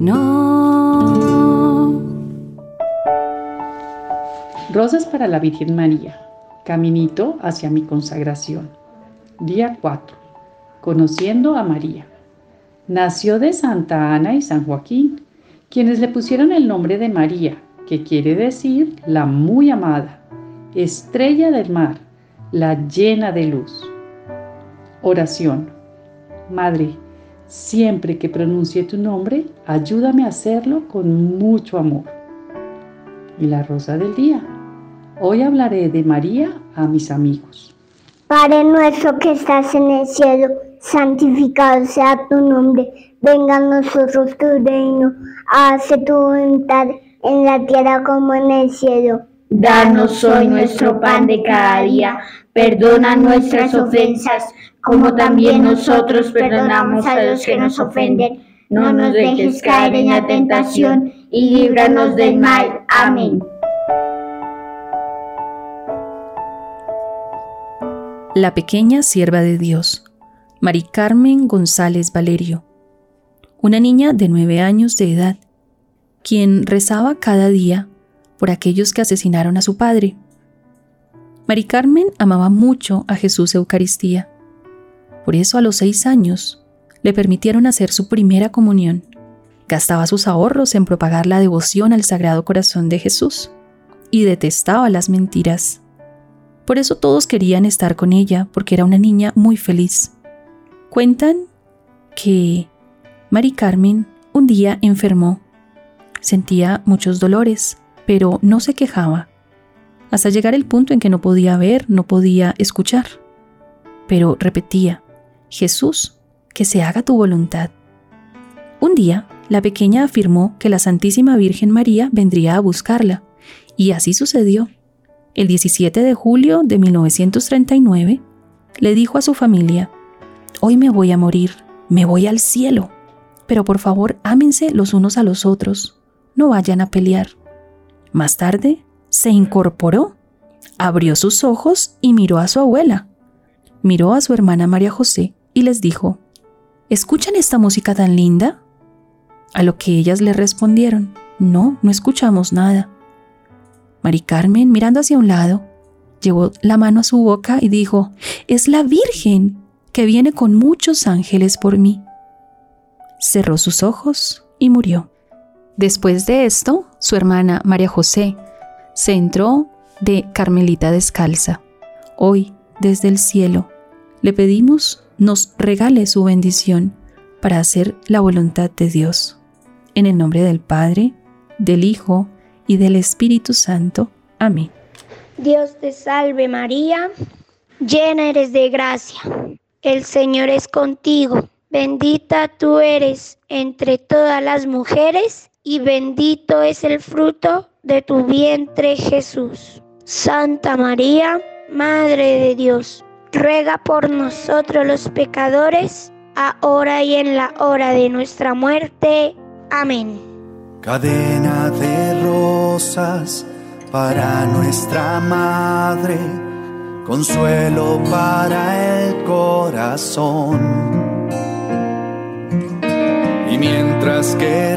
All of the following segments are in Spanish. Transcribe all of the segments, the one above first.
no. Rosas para la Virgen María. Caminito hacia mi consagración. Día 4. Conociendo a María. Nació de Santa Ana y San Joaquín, quienes le pusieron el nombre de María, que quiere decir la muy amada, estrella del mar, la llena de luz. Oración. Madre, siempre que pronuncie tu nombre, ayúdame a hacerlo con mucho amor. Y la rosa del día. Hoy hablaré de María a mis amigos. Padre nuestro que estás en el cielo, santificado sea tu nombre. Venga a nosotros tu reino. Hace tu voluntad en la tierra como en el cielo. Danos hoy nuestro pan de cada día. Perdona nuestras ofensas, como también nosotros perdonamos a los que nos ofenden. No nos dejes caer en la tentación y líbranos del mal. Amén. La pequeña sierva de Dios, Mari Carmen González Valerio, una niña de nueve años de edad, quien rezaba cada día por aquellos que asesinaron a su padre. Mari Carmen amaba mucho a Jesús Eucaristía. Por eso a los seis años le permitieron hacer su primera comunión. Gastaba sus ahorros en propagar la devoción al Sagrado Corazón de Jesús y detestaba las mentiras. Por eso todos querían estar con ella porque era una niña muy feliz. Cuentan que Mari Carmen un día enfermó. Sentía muchos dolores pero no se quejaba, hasta llegar el punto en que no podía ver, no podía escuchar. Pero repetía, Jesús, que se haga tu voluntad. Un día, la pequeña afirmó que la Santísima Virgen María vendría a buscarla, y así sucedió. El 17 de julio de 1939, le dijo a su familia, Hoy me voy a morir, me voy al cielo, pero por favor ámense los unos a los otros, no vayan a pelear. Más tarde, se incorporó, abrió sus ojos y miró a su abuela. Miró a su hermana María José y les dijo, ¿Escuchan esta música tan linda? A lo que ellas le respondieron, no, no escuchamos nada. Mari Carmen, mirando hacia un lado, llevó la mano a su boca y dijo, es la Virgen que viene con muchos ángeles por mí. Cerró sus ojos y murió. Después de esto, su hermana María José se entró de Carmelita descalza. Hoy, desde el cielo, le pedimos nos regale su bendición para hacer la voluntad de Dios. En el nombre del Padre, del Hijo y del Espíritu Santo. Amén. Dios te salve María, llena eres de gracia. El Señor es contigo. Bendita tú eres entre todas las mujeres y bendito es el fruto de tu vientre Jesús. Santa María, Madre de Dios, ruega por nosotros los pecadores, ahora y en la hora de nuestra muerte. Amén. Cadena de rosas para nuestra Madre, consuelo para el corazón mientras que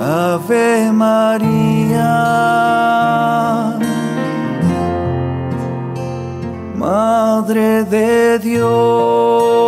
Ave María, Madre de Dios.